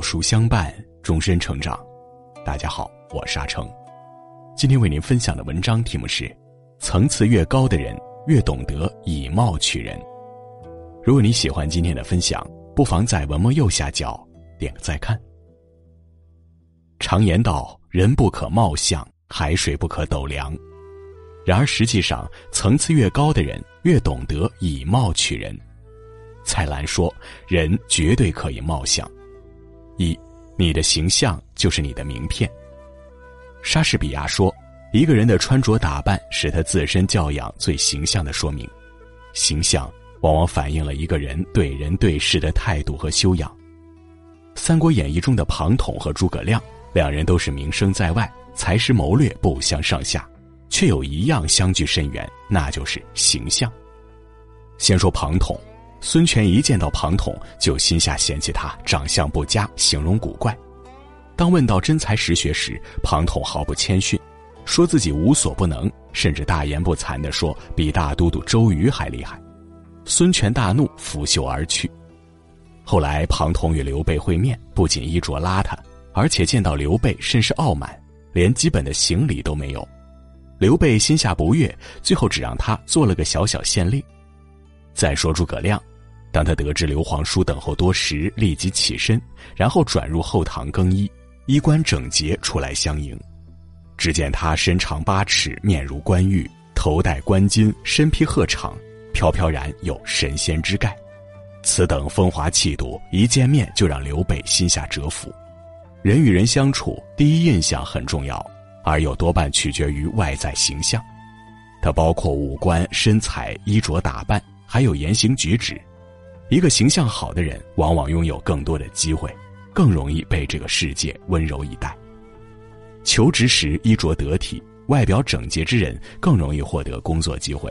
好书相伴，终身成长。大家好，我是阿成。今天为您分享的文章题目是：层次越高的人，越懂得以貌取人。如果你喜欢今天的分享，不妨在文末右下角点个再看。常言道：“人不可貌相，海水不可斗量。”然而实际上，层次越高的人，越懂得以貌取人。蔡澜说：“人绝对可以貌相。一，你的形象就是你的名片。”莎士比亚说：“一个人的穿着打扮是他自身教养最形象的说明，形象往往反映了一个人对人对事的态度和修养。”《三国演义》中的庞统和诸葛亮，两人都是名声在外，才识谋略不相上下，却有一样相距甚远，那就是形象。先说庞统。孙权一见到庞统，就心下嫌弃他长相不佳，形容古怪。当问到真才实学时，庞统毫不谦逊，说自己无所不能，甚至大言不惭地说比大都督周瑜还厉害。孙权大怒，拂袖而去。后来庞统与刘备会面，不仅衣着邋遢，而且见到刘备甚是傲慢，连基本的行礼都没有。刘备心下不悦，最后只让他做了个小小县令。再说诸葛亮。当他得知刘皇叔等候多时，立即起身，然后转入后堂更衣，衣冠整洁出来相迎。只见他身长八尺，面如冠玉，头戴冠巾，身披鹤氅，飘飘然有神仙之概。此等风华气度，一见面就让刘备心下折服。人与人相处，第一印象很重要，而又多半取决于外在形象。它包括五官、身材、衣着打扮，还有言行举止。一个形象好的人，往往拥有更多的机会，更容易被这个世界温柔以待。求职时衣着得体、外表整洁之人，更容易获得工作机会；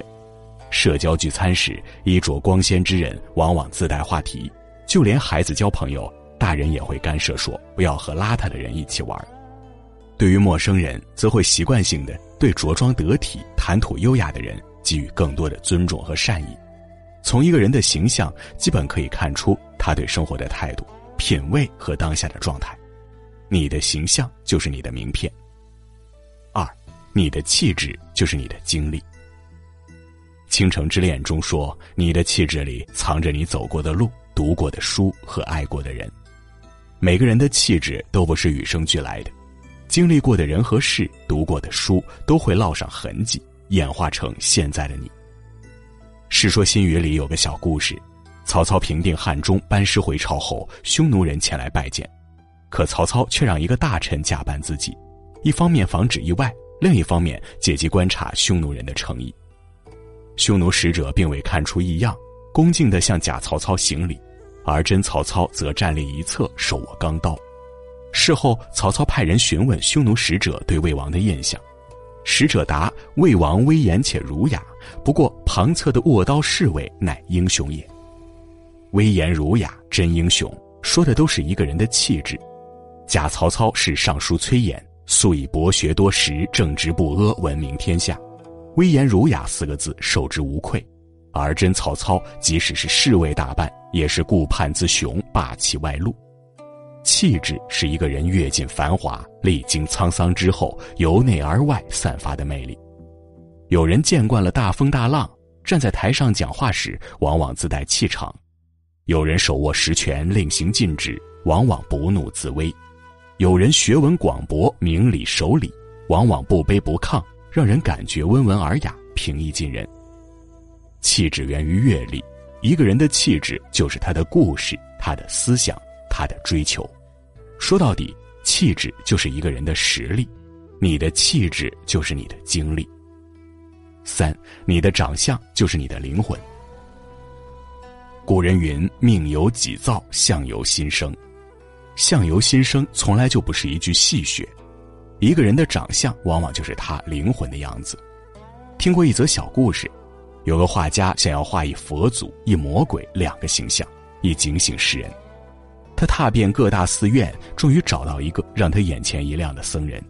社交聚餐时衣着光鲜之人，往往自带话题。就连孩子交朋友，大人也会干涉说不要和邋遢的人一起玩。对于陌生人，则会习惯性的对着装得体、谈吐优雅的人给予更多的尊重和善意。从一个人的形象，基本可以看出他对生活的态度、品味和当下的状态。你的形象就是你的名片。二，你的气质就是你的经历。《倾城之恋》中说：“你的气质里藏着你走过的路、读过的书和爱过的人。”每个人的气质都不是与生俱来的，经历过的人和事、读过的书都会烙上痕迹，演化成现在的你。《世说新语》里有个小故事：曹操平定汉中，班师回朝后，匈奴人前来拜见，可曹操却让一个大臣假扮自己，一方面防止意外，另一方面借机观察匈奴人的诚意。匈奴使者并未看出异样，恭敬地向假曹操行礼，而真曹操则站立一侧，手握钢刀。事后，曹操派人询问匈奴使者对魏王的印象。使者答：“魏王威严且儒雅，不过旁侧的握刀侍卫乃英雄也。威严儒雅，真英雄，说的都是一个人的气质。假曹操是尚书崔琰，素以博学多识、正直不阿闻名天下，威严儒雅四个字受之无愧。而真曹操，即使是侍卫打扮，也是顾盼自雄，霸气外露。”气质是一个人阅尽繁华、历经沧桑之后，由内而外散发的魅力。有人见惯了大风大浪，站在台上讲话时，往往自带气场；有人手握实权，令行禁止，往往不怒自威；有人学问广博，明理守礼，往往不卑不亢，让人感觉温文尔雅、平易近人。气质源于阅历，一个人的气质就是他的故事，他的思想。他的追求，说到底，气质就是一个人的实力，你的气质就是你的经历。三，你的长相就是你的灵魂。古人云：“命由己造，相由心生。”相由心生从来就不是一句戏谑，一个人的长相往往就是他灵魂的样子。听过一则小故事，有个画家想要画一佛祖、一魔鬼两个形象，以警醒世人。他踏遍各大寺院，终于找到一个让他眼前一亮的僧人。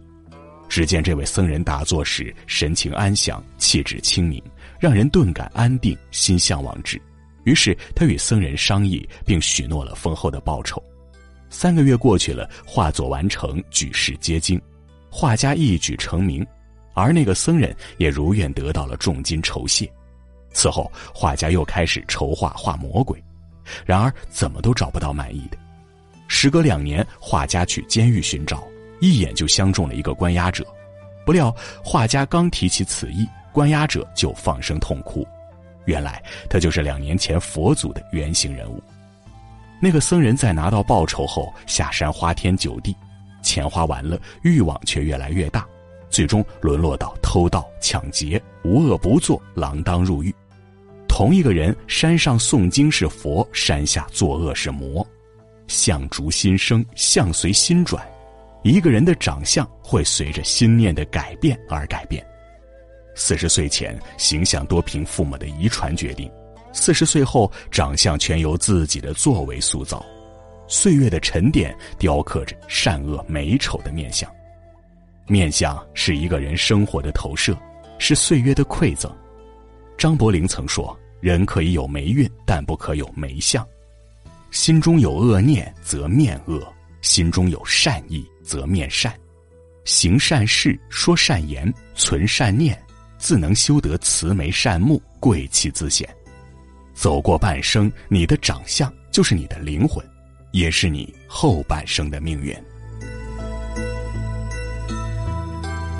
只见这位僧人打坐时神情安详，气质清明，让人顿感安定，心向往之。于是他与僧人商议，并许诺了丰厚的报酬。三个月过去了，画作完成，举世皆惊，画家一举成名，而那个僧人也如愿得到了重金酬谢。此后，画家又开始筹划画魔鬼，然而怎么都找不到满意的。时隔两年，画家去监狱寻找，一眼就相中了一个关押者，不料画家刚提起此意，关押者就放声痛哭。原来他就是两年前佛祖的原型人物。那个僧人在拿到报酬后下山花天酒地，钱花完了，欲望却越来越大，最终沦落到偷盗、抢劫，无恶不作，锒铛入狱。同一个人，山上诵经是佛，山下作恶是魔。相逐心生，相随心转。一个人的长相会随着心念的改变而改变。四十岁前，形象多凭父母的遗传决定。四十岁后，长相全由自己的作为塑造，岁月的沉淀雕刻着善恶美丑的面相。面相是一个人生活的投射，是岁月的馈赠。张伯苓曾说：“人可以有霉运，但不可有霉相。心中有恶念，则面恶；心中有善意，则面善。行善事，说善言，存善念，自能修得慈眉善目，贵气自显。”走过半生，你的长相就是你的灵魂，也是你后半生的命运。